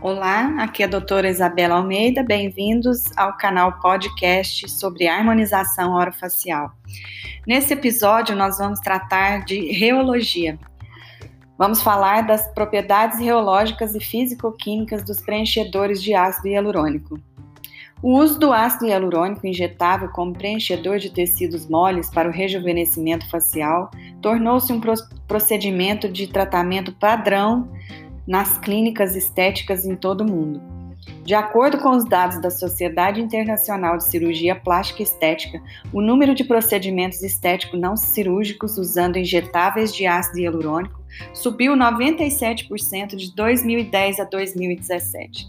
Olá, aqui é a doutora Isabela Almeida, bem-vindos ao canal podcast sobre harmonização orofacial. Nesse episódio, nós vamos tratar de reologia. Vamos falar das propriedades reológicas e físico-químicas dos preenchedores de ácido hialurônico. O uso do ácido hialurônico injetável como preenchedor de tecidos moles para o rejuvenescimento facial tornou-se um procedimento de tratamento padrão nas clínicas estéticas em todo o mundo. De acordo com os dados da Sociedade Internacional de Cirurgia Plástica e Estética, o número de procedimentos estéticos não cirúrgicos usando injetáveis de ácido hialurônico subiu 97% de 2010 a 2017.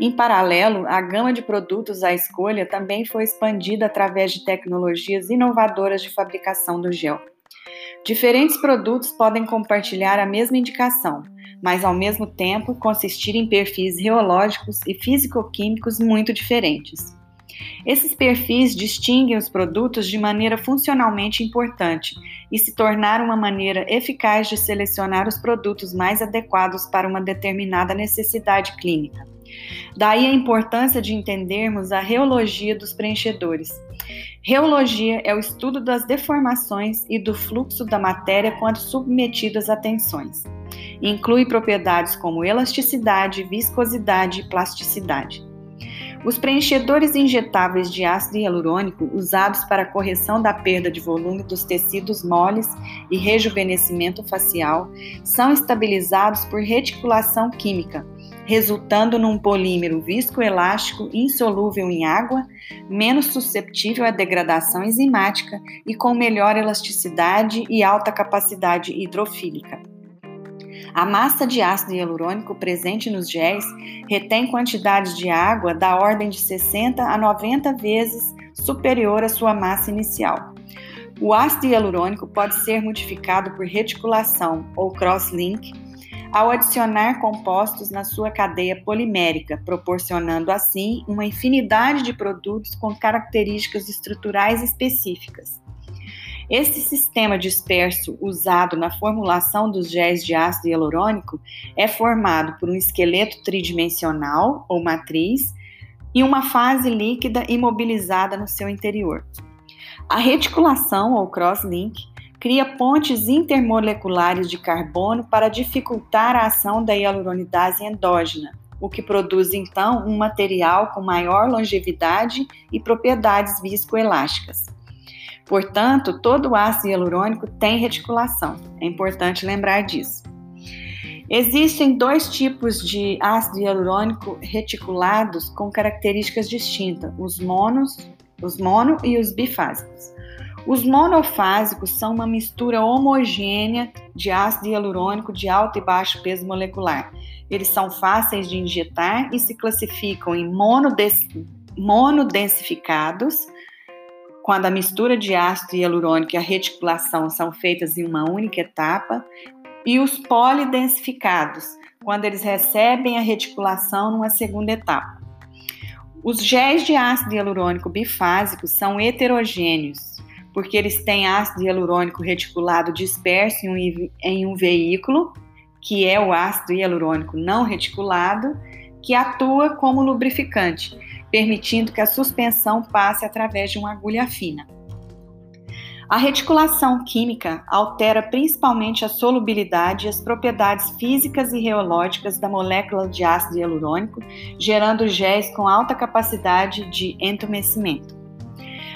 Em paralelo, a gama de produtos à escolha também foi expandida através de tecnologias inovadoras de fabricação do gel. Diferentes produtos podem compartilhar a mesma indicação, mas ao mesmo tempo consistir em perfis reológicos e físico-químicos muito diferentes. Esses perfis distinguem os produtos de maneira funcionalmente importante e se tornaram uma maneira eficaz de selecionar os produtos mais adequados para uma determinada necessidade clínica. Daí a importância de entendermos a reologia dos preenchedores. Reologia é o estudo das deformações e do fluxo da matéria quando submetidas a tensões. Inclui propriedades como elasticidade, viscosidade e plasticidade. Os preenchedores injetáveis de ácido hialurônico, usados para correção da perda de volume dos tecidos moles e rejuvenescimento facial, são estabilizados por reticulação química, resultando num polímero viscoelástico insolúvel em água, menos susceptível à degradação enzimática e com melhor elasticidade e alta capacidade hidrofílica. A massa de ácido hialurônico presente nos géis retém quantidades de água da ordem de 60 a 90 vezes superior à sua massa inicial. O ácido hialurônico pode ser modificado por reticulação ou cross-link ao adicionar compostos na sua cadeia polimérica, proporcionando assim uma infinidade de produtos com características estruturais específicas. Este sistema disperso usado na formulação dos géis de ácido hialurônico é formado por um esqueleto tridimensional ou matriz e uma fase líquida imobilizada no seu interior. A reticulação ou cross-link cria pontes intermoleculares de carbono para dificultar a ação da hialuronidase endógena, o que produz então um material com maior longevidade e propriedades viscoelásticas. Portanto, todo ácido hialurônico tem reticulação. É importante lembrar disso. Existem dois tipos de ácido hialurônico reticulados com características distintas: os monos, os mono e os bifásicos. Os monofásicos são uma mistura homogênea de ácido hialurônico de alto e baixo peso molecular. Eles são fáceis de injetar e se classificam em monodensificados, quando a mistura de ácido hialurônico e a reticulação são feitas em uma única etapa, e os polidensificados, quando eles recebem a reticulação numa segunda etapa. Os géis de ácido hialurônico bifásicos são heterogêneos, porque eles têm ácido hialurônico reticulado disperso em um, em um veículo, que é o ácido hialurônico não reticulado, que atua como lubrificante, permitindo que a suspensão passe através de uma agulha fina. A reticulação química altera principalmente a solubilidade e as propriedades físicas e reológicas da molécula de ácido hialurônico, gerando géis com alta capacidade de entumecimento.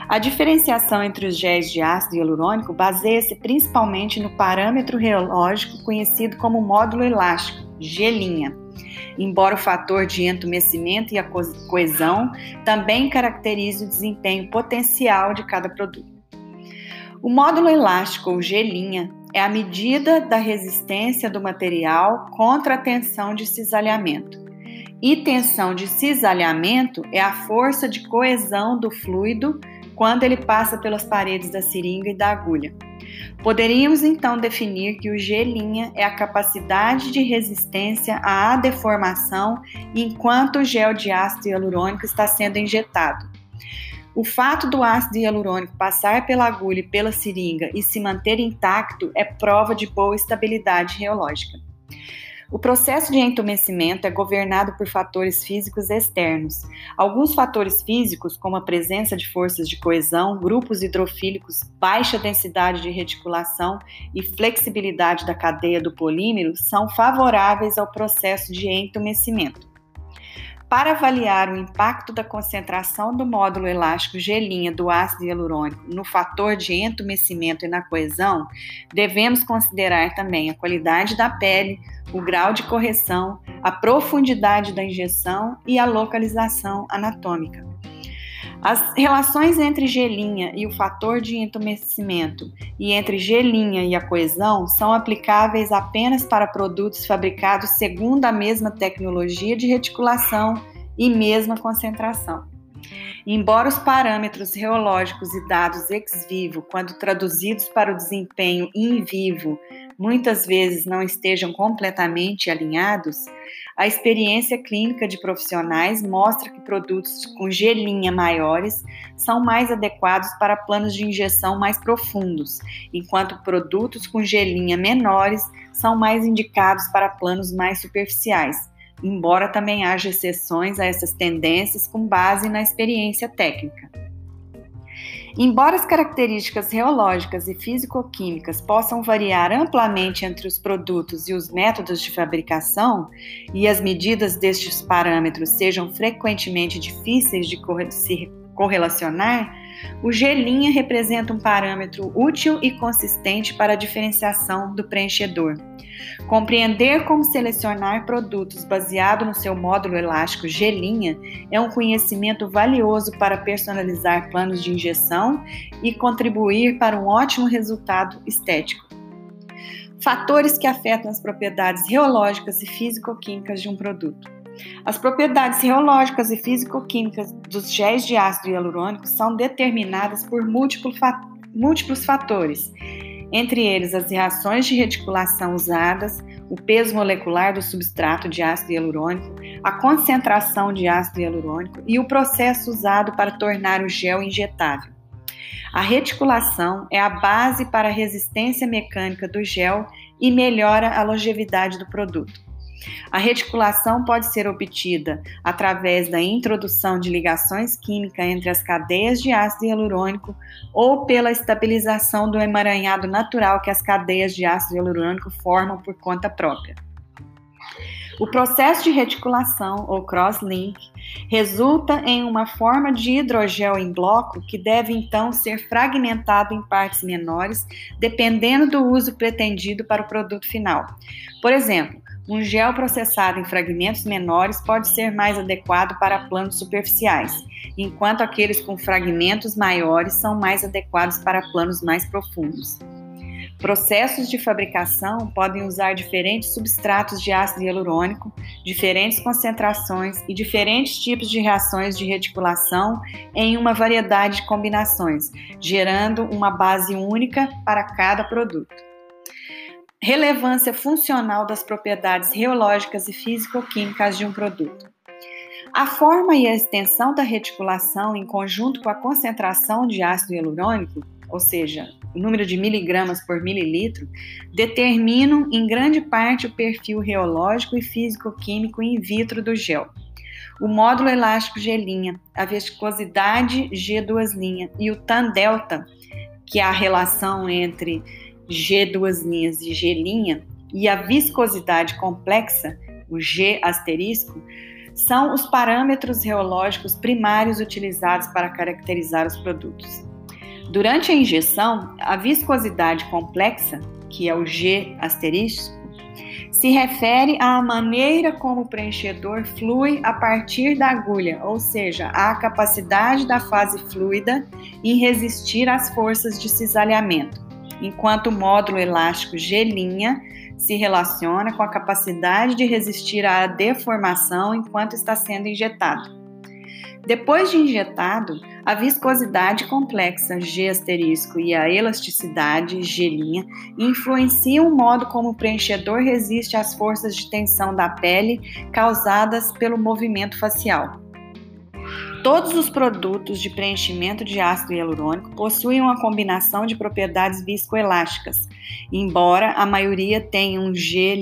A diferenciação entre os géis de ácido hialurônico baseia-se principalmente no parâmetro reológico conhecido como módulo elástico, G', embora o fator de entumecimento e a coesão também caracterize o desempenho potencial de cada produto. O módulo elástico, ou G', é a medida da resistência do material contra a tensão de cisalhamento. E tensão de cisalhamento é a força de coesão do fluido quando ele passa pelas paredes da seringa e da agulha. Poderíamos então definir que o G' é a capacidade de resistência à deformação enquanto o gel de ácido hialurônico está sendo injetado. O fato do ácido hialurônico passar pela agulha e pela seringa e se manter intacto é prova de boa estabilidade reológica. O processo de entumecimento é governado por fatores físicos externos. Alguns fatores físicos, como a presença de forças de coesão, grupos hidrofílicos, baixa densidade de reticulação e flexibilidade da cadeia do polímero, são favoráveis ao processo de entumecimento. Para avaliar o impacto da concentração do módulo elástico gelinha do ácido hialurônico no fator de entumecimento e na coesão, devemos considerar também a qualidade da pele, o grau de correção, a profundidade da injeção e a localização anatômica. As relações entre gelinha e o fator de entumecimento e entre gelinha e a coesão são aplicáveis apenas para produtos fabricados segundo a mesma tecnologia de reticulação e mesma concentração. Embora os parâmetros reológicos e dados ex vivo, quando traduzidos para o desempenho in vivo, muitas vezes não estejam completamente alinhados, a experiência clínica de profissionais mostra que produtos com gelinha maiores são mais adequados para planos de injeção mais profundos, enquanto produtos com gelinha menores são mais indicados para planos mais superficiais, embora também haja exceções a essas tendências com base na experiência técnica. Embora as características reológicas e físico-químicas possam variar amplamente entre os produtos e os métodos de fabricação, e as medidas destes parâmetros sejam frequentemente difíceis de se correlacionar, o G' representa um parâmetro útil e consistente para a diferenciação do preenchedor. Compreender como selecionar produtos baseado no seu módulo elástico G' é um conhecimento valioso para personalizar planos de injeção e contribuir para um ótimo resultado estético. Fatores que afetam as propriedades reológicas e físico-químicas de um produto. As propriedades reológicas e físico-químicas dos géis de ácido hialurônico são determinadas por múltiplos fatores, entre eles as reações de reticulação usadas, o peso molecular do substrato de ácido hialurônico, a concentração de ácido hialurônico e o processo usado para tornar o gel injetável. A reticulação é a base para a resistência mecânica do gel e melhora a longevidade do produto. A reticulação pode ser obtida através da introdução de ligações químicas entre as cadeias de ácido hialurônico ou pela estabilização do emaranhado natural que as cadeias de ácido hialurônico formam por conta própria. O processo de reticulação, ou cross-link, resulta em uma forma de hidrogel em bloco que deve então ser fragmentado em partes menores, dependendo do uso pretendido para o produto final. Por exemplo, um gel processado em fragmentos menores pode ser mais adequado para planos superficiais, enquanto aqueles com fragmentos maiores são mais adequados para planos mais profundos. Processos de fabricação podem usar diferentes substratos de ácido hialurônico, diferentes concentrações e diferentes tipos de reações de reticulação em uma variedade de combinações, gerando uma base única para cada produto relevância funcional das propriedades reológicas e físico-químicas de um produto. A forma e a extensão da reticulação, em conjunto com a concentração de ácido hialurônico, ou seja, o número de miligramas por mililitro, determinam em grande parte o perfil reológico e físico-químico in vitro do gel. O módulo elástico G', a viscosidade G2' e o tan delta, que é a relação entre G duas linhas e G linha, e a viscosidade complexa, o G asterisco, são os parâmetros reológicos primários utilizados para caracterizar os produtos. Durante a injeção, a viscosidade complexa, que é o G asterisco, se refere à maneira como o preenchedor flui a partir da agulha, ou seja, à capacidade da fase fluida em resistir às forças de cisalhamento enquanto o módulo elástico G' se relaciona com a capacidade de resistir à deformação enquanto está sendo injetado. Depois de injetado, a viscosidade complexa G asterisco e a elasticidade G' influenciam o modo como o preenchedor resiste às forças de tensão da pele causadas pelo movimento facial. Todos os produtos de preenchimento de ácido hialurônico possuem uma combinação de propriedades viscoelásticas, embora a maioria tenha um G'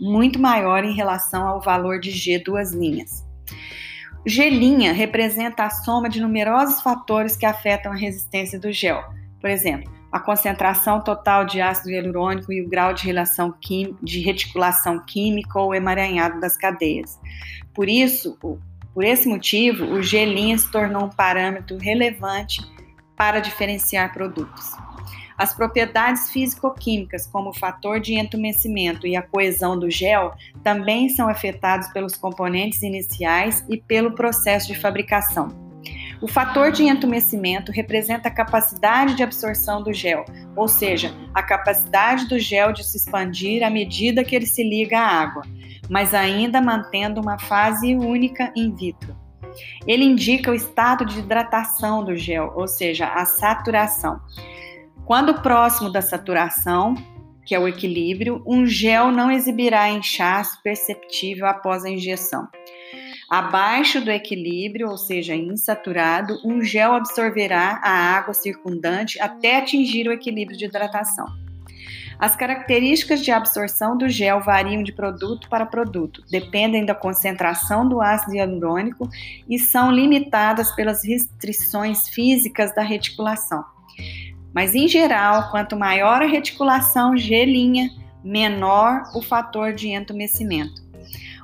muito maior em relação ao valor de G duas linhas. G' representa a soma de numerosos fatores que afetam a resistência do gel. Por exemplo, a concentração total de ácido hialurônico e o grau de relação de reticulação química ou emaranhado das cadeias. Por isso, por esse motivo, o G' se tornou um parâmetro relevante para diferenciar produtos. As propriedades físico-químicas, como o fator de entumecimento e a coesão do gel, também são afetados pelos componentes iniciais e pelo processo de fabricação. O fator de entumecimento representa a capacidade de absorção do gel, ou seja, a capacidade do gel de se expandir à medida que ele se liga à água mas ainda mantendo uma fase única in vitro. Ele indica o estado de hidratação do gel, ou seja, a saturação. Quando próximo da saturação, que é o equilíbrio, um gel não exibirá inchaço perceptível após a injeção. Abaixo do equilíbrio, ou seja, insaturado, um gel absorverá a água circundante até atingir o equilíbrio de hidratação. As características de absorção do gel variam de produto para produto, dependem da concentração do ácido hialurônico e são limitadas pelas restrições físicas da reticulação. Mas, em geral, quanto maior a reticulação G', menor o fator de entumecimento.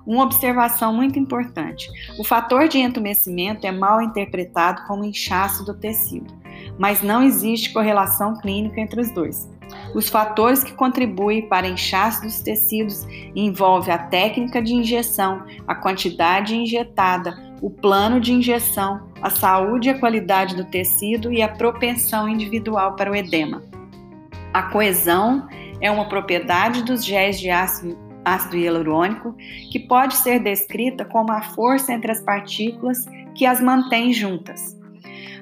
Uma observação muito importante: o fator de entumecimento é mal interpretado como inchaço do tecido, mas não existe correlação clínica entre os dois. Os fatores que contribuem para inchaço dos tecidos envolvem a técnica de injeção, a quantidade injetada, o plano de injeção, a saúde e a qualidade do tecido e a propensão individual para o edema. A coesão é uma propriedade dos géis de ácido, ácido hialurônico que pode ser descrita como a força entre as partículas que as mantém juntas.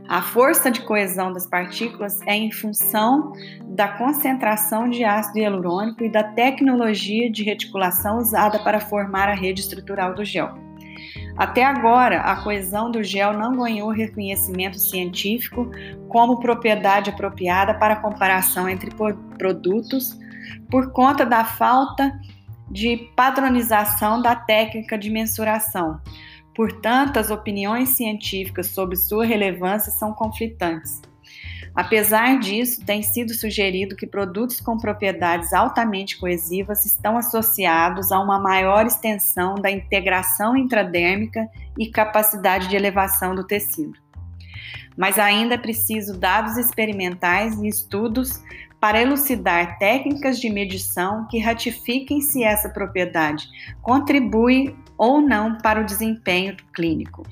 A força de coesão das partículas é em função da concentração de ácido hialurônico e da tecnologia de reticulação usada para formar a rede estrutural do gel. Até agora, a coesão do gel não ganhou reconhecimento científico como propriedade apropriada para comparação entre produtos por conta da falta de padronização da técnica de mensuração, Portanto, as opiniões científicas sobre sua relevância são conflitantes. Apesar disso, tem sido sugerido que produtos com propriedades altamente coesivas estão associados a uma maior extensão da integração intradérmica e capacidade de elevação do tecido. Mas ainda é preciso dados experimentais e estudos para elucidar técnicas de medição que ratifiquem se essa propriedade contribui ou não para o desempenho clínico.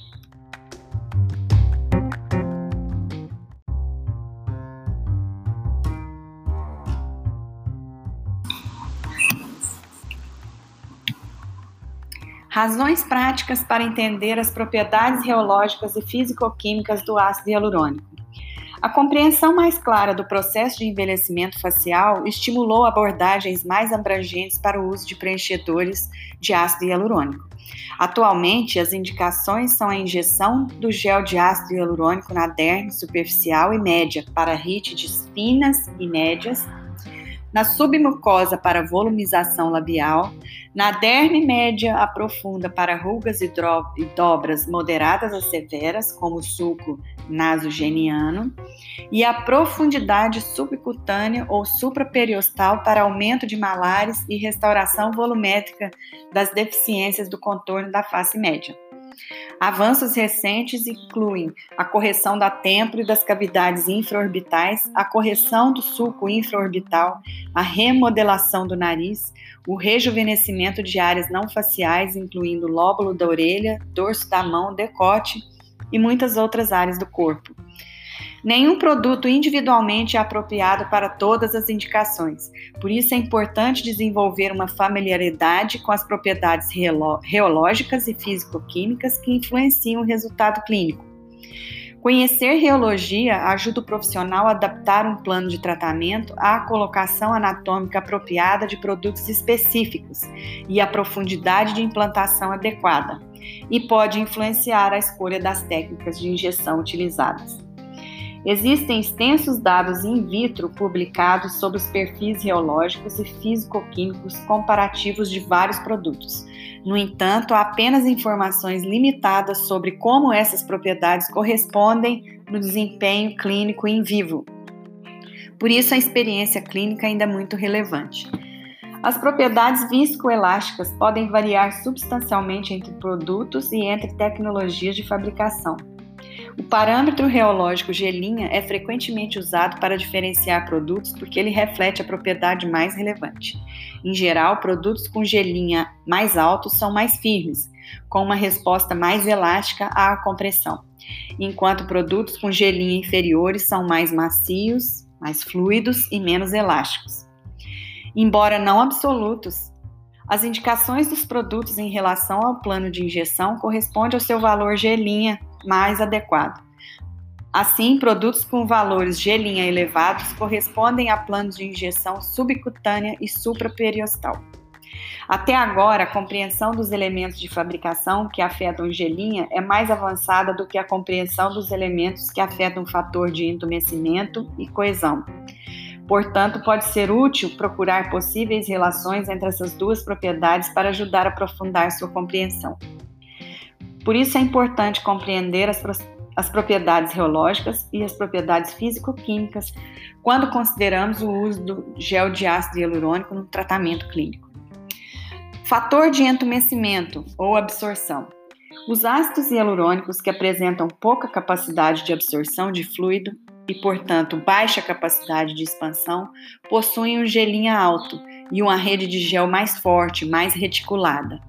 Razões práticas para entender as propriedades reológicas e físico-químicas do ácido hialurônico. A compreensão mais clara do processo de envelhecimento facial estimulou abordagens mais abrangentes para o uso de preenchedores de ácido hialurônico. Atualmente, as indicações são a injeção do gel de ácido hialurônico na derme superficial e média para rítides finas e médias, na submucosa para volumização labial, na derme média a profunda para rugas e dobras moderadas a severas, como o sulco nasogeniano, e a profundidade subcutânea ou supraperiostal para aumento de malares e restauração volumétrica das deficiências do contorno da face média. Avanços recentes incluem a correção da templo e das cavidades infraorbitais, a correção do sulco infraorbital, a remodelação do nariz, o rejuvenescimento de áreas não faciais, incluindo lóbulo da orelha, dorso da mão, decote e muitas outras áreas do corpo. Nenhum produto individualmente é apropriado para todas as indicações, por isso é importante desenvolver uma familiaridade com as propriedades reológicas e físico-químicas que influenciam o resultado clínico. Conhecer reologia ajuda o profissional a adaptar um plano de tratamento à colocação anatômica apropriada de produtos específicos e à profundidade de implantação adequada, e pode influenciar a escolha das técnicas de injeção utilizadas. Existem extensos dados in vitro publicados sobre os perfis reológicos e físico-químicos comparativos de vários produtos. No entanto, há apenas informações limitadas sobre como essas propriedades correspondem no desempenho clínico em vivo. Por isso, a experiência clínica ainda é muito relevante. As propriedades viscoelásticas podem variar substancialmente entre produtos e entre tecnologias de fabricação. O parâmetro reológico gelinha é frequentemente usado para diferenciar produtos porque ele reflete a propriedade mais relevante. Em geral, produtos com gelinha mais alto são mais firmes, com uma resposta mais elástica à compressão, enquanto produtos com gelinha inferiores são mais macios, mais fluidos e menos elásticos. Embora não absolutos, as indicações dos produtos em relação ao plano de injeção correspondem ao seu valor gelinha mais adequado. Assim, produtos com valores G' elevados correspondem a planos de injeção subcutânea e supraperiostal. Até agora, a compreensão dos elementos de fabricação que afetam G' é mais avançada do que a compreensão dos elementos que afetam o fator de entumecimento e coesão. Portanto, pode ser útil procurar possíveis relações entre essas duas propriedades para ajudar a aprofundar sua compreensão. Por isso é importante compreender as, as propriedades reológicas e as propriedades físico-químicas quando consideramos o uso do gel de ácido hialurônico no tratamento clínico. Fator de entumecimento ou absorção. Os ácidos hialurônicos que apresentam pouca capacidade de absorção de fluido e, portanto, baixa capacidade de expansão, possuem um gelinho alto e uma rede de gel mais forte, mais reticulada.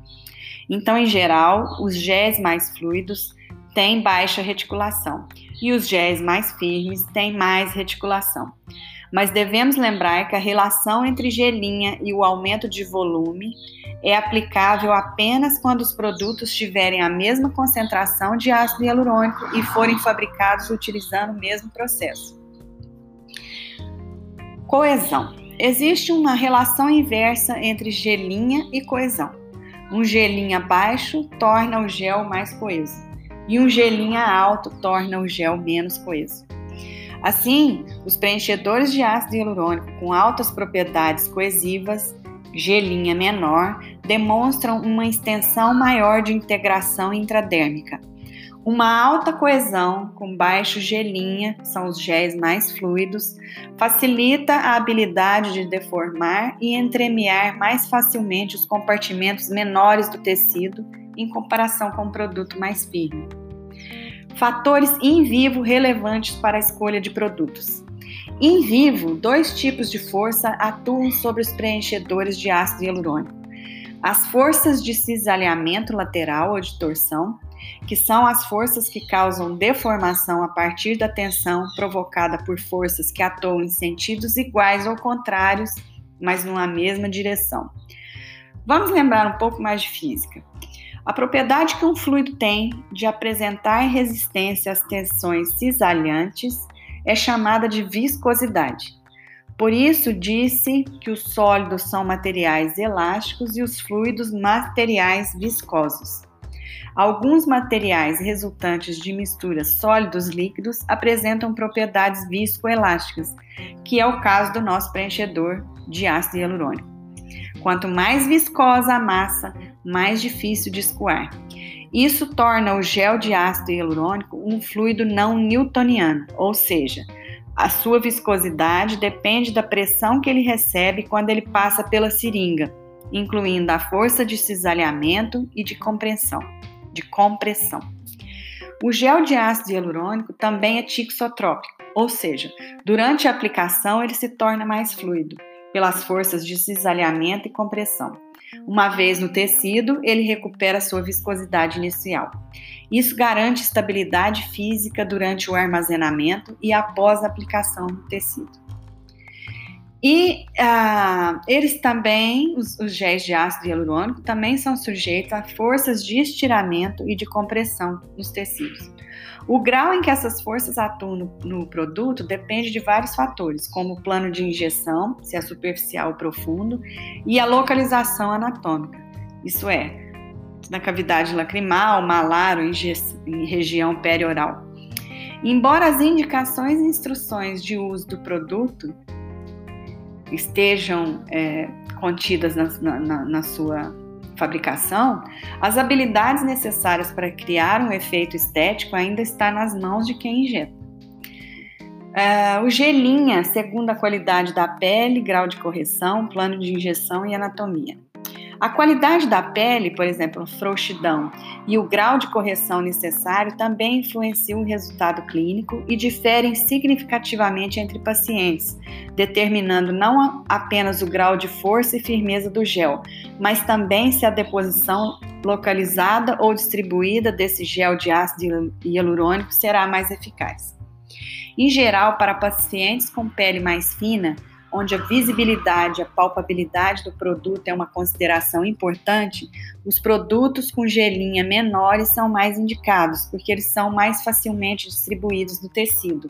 Então, em geral, os géis mais fluidos têm baixa reticulação e os géis mais firmes têm mais reticulação. Mas devemos lembrar que a relação entre gelinha e o aumento de volume é aplicável apenas quando os produtos tiverem a mesma concentração de ácido hialurônico e forem fabricados utilizando o mesmo processo. Coesão. Existe uma relação inversa entre gelinha e coesão. Um gelinho baixo torna o gel mais coeso e um gelinho alto torna o gel menos coeso. Assim, os preenchedores de ácido hialurônico com altas propriedades coesivas, gelinha menor, demonstram uma extensão maior de integração intradérmica, uma alta coesão com baixo gelinha, são os géis mais fluidos, facilita a habilidade de deformar e entremear mais facilmente os compartimentos menores do tecido em comparação com o um produto mais firme. Fatores in vivo relevantes para a escolha de produtos. Em vivo, dois tipos de força atuam sobre os preenchedores de ácido hialurônico. As forças de cisalhamento lateral ou de torção que são as forças que causam deformação a partir da tensão provocada por forças que atuam em sentidos iguais ou contrários, mas numa mesma direção. Vamos lembrar um pouco mais de física. A propriedade que um fluido tem de apresentar resistência às tensões cisalhantes é chamada de viscosidade. Por isso, disse que os sólidos são materiais elásticos e os fluidos materiais viscosos. Alguns materiais resultantes de misturas sólidos-líquidos apresentam propriedades viscoelásticas, que é o caso do nosso preenchedor de ácido hialurônico. Quanto mais viscosa a massa, mais difícil de escoar. Isso torna o gel de ácido hialurônico um fluido não newtoniano, ou seja, a sua viscosidade depende da pressão que ele recebe quando ele passa pela seringa, incluindo a força de cisalhamento e de compressão de compressão. O gel de ácido hialurônico também é tixotrópico, ou seja, durante a aplicação ele se torna mais fluido, pelas forças de cisalhamento e compressão. Uma vez no tecido, ele recupera sua viscosidade inicial. Isso garante estabilidade física durante o armazenamento e após a aplicação no tecido. E ah, eles também, os, os géis de ácido hialurônico, também são sujeitos a forças de estiramento e de compressão nos tecidos. O grau em que essas forças atuam no, no, produto depende de vários fatores, como o plano de injeção, se é superficial ou profundo, e a localização anatômica, isso é, na cavidade lacrimal, malar ou em, região perioral. Embora as indicações e instruções de uso do produto estejam é, contidas na, na, na sua fabricação, as habilidades necessárias para criar um efeito estético ainda está nas mãos de quem injeta. Uh, o gelinha, segundo a qualidade da pele, grau de correção, plano de injeção e anatomia. A qualidade da pele, por exemplo, frouxidão, e o grau de correção necessário também influenciam o resultado clínico e diferem significativamente entre pacientes, determinando não apenas o grau de força e firmeza do gel, mas também se a deposição localizada ou distribuída desse gel de ácido hialurônico será mais eficaz. Em geral, para pacientes com pele mais fina, onde a visibilidade, a palpabilidade do produto é uma consideração importante, os produtos com gelinha menores são mais indicados, porque eles são mais facilmente distribuídos no tecido.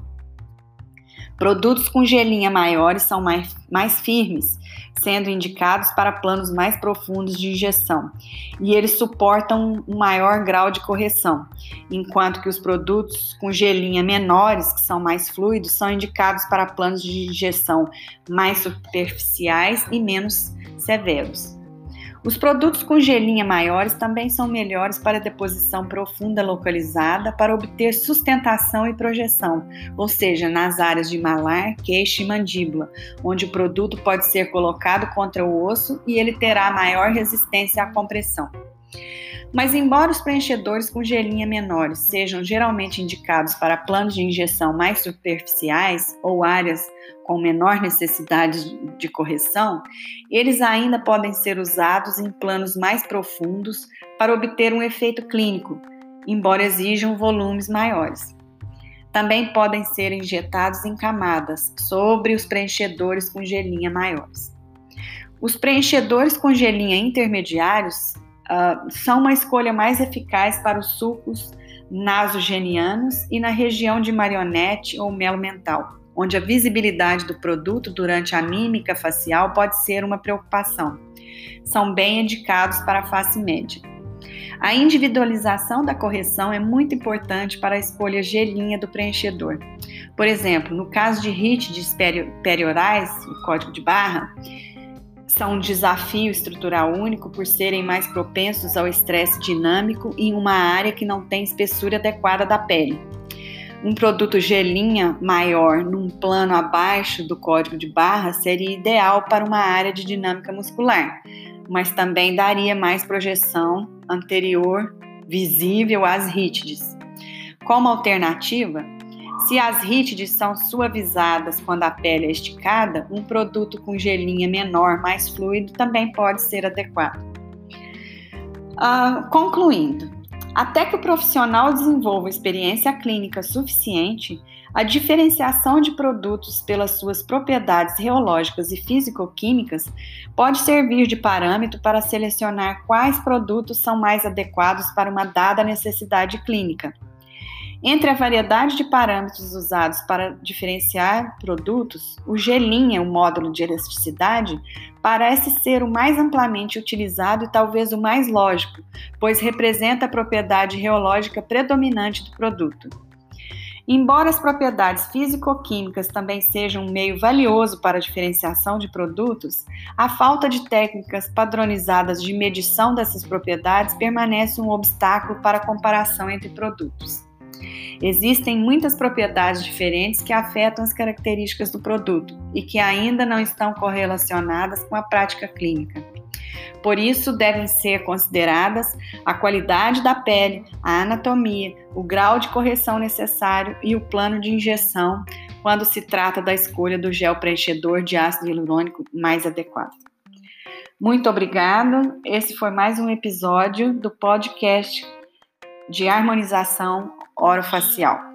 Produtos com gelinha maiores são mais, mais firmes, sendo indicados para planos mais profundos de injeção, e eles suportam um maior grau de correção, enquanto que os produtos com gelinha menores, que são mais fluidos, são indicados para planos de injeção mais superficiais e menos severos. Os produtos com gelinha maiores também são melhores para deposição profunda localizada para obter sustentação e projeção, ou seja, nas áreas de malar, queixo e mandíbula, onde o produto pode ser colocado contra o osso e ele terá maior resistência à compressão. Mas, embora os preenchedores com gelinha menores sejam geralmente indicados para planos de injeção mais superficiais ou áreas com menor necessidade de correção, eles ainda podem ser usados em planos mais profundos para obter um efeito clínico, embora exijam volumes maiores. Também podem ser injetados em camadas sobre os preenchedores com gelinha maiores. Os preenchedores com gelinha intermediários uh, são uma escolha mais eficaz para os sucos nasogenianos e na região de marionete ou melo mental, onde a visibilidade do produto durante a mímica facial pode ser uma preocupação. São bem indicados para a face média. A individualização da correção é muito importante para a escolha gelinha do preenchedor. Por exemplo, no caso de rítides periorais, o código de barra, são um desafio estrutural único por serem mais propensos ao estresse dinâmico em uma área que não tem espessura adequada da pele. Um produto gelinha maior num plano abaixo do código de barra seria ideal para uma área de dinâmica muscular, mas também daria mais projeção anterior visível às rítides. Como alternativa, se as rítides são suavizadas quando a pele é esticada, um produto com gelinha menor, mais fluido, também pode ser adequado. Uh, concluindo, até que o profissional desenvolva experiência clínica suficiente, a diferenciação de produtos pelas suas propriedades reológicas e físico-químicas pode servir de parâmetro para selecionar quais produtos são mais adequados para uma dada necessidade clínica. Entre a variedade de parâmetros usados para diferenciar produtos, o gelinha, o módulo de elasticidade, parece ser o mais amplamente utilizado e talvez o mais lógico, pois representa a propriedade reológica predominante do produto. Embora as propriedades físico-químicas também sejam um meio valioso para a diferenciação de produtos, a falta de técnicas padronizadas de medição dessas propriedades permanece um obstáculo para a comparação entre produtos. Existem muitas propriedades diferentes que afetam as características do produto e que ainda não estão correlacionadas com a prática clínica. Por isso, devem ser consideradas a qualidade da pele, a anatomia, o grau de correção necessário e o plano de injeção quando se trata da escolha do gel preenchedor de ácido hialurônico mais adequado. Muito obrigado. Esse foi mais um episódio do podcast de harmonização orofacial.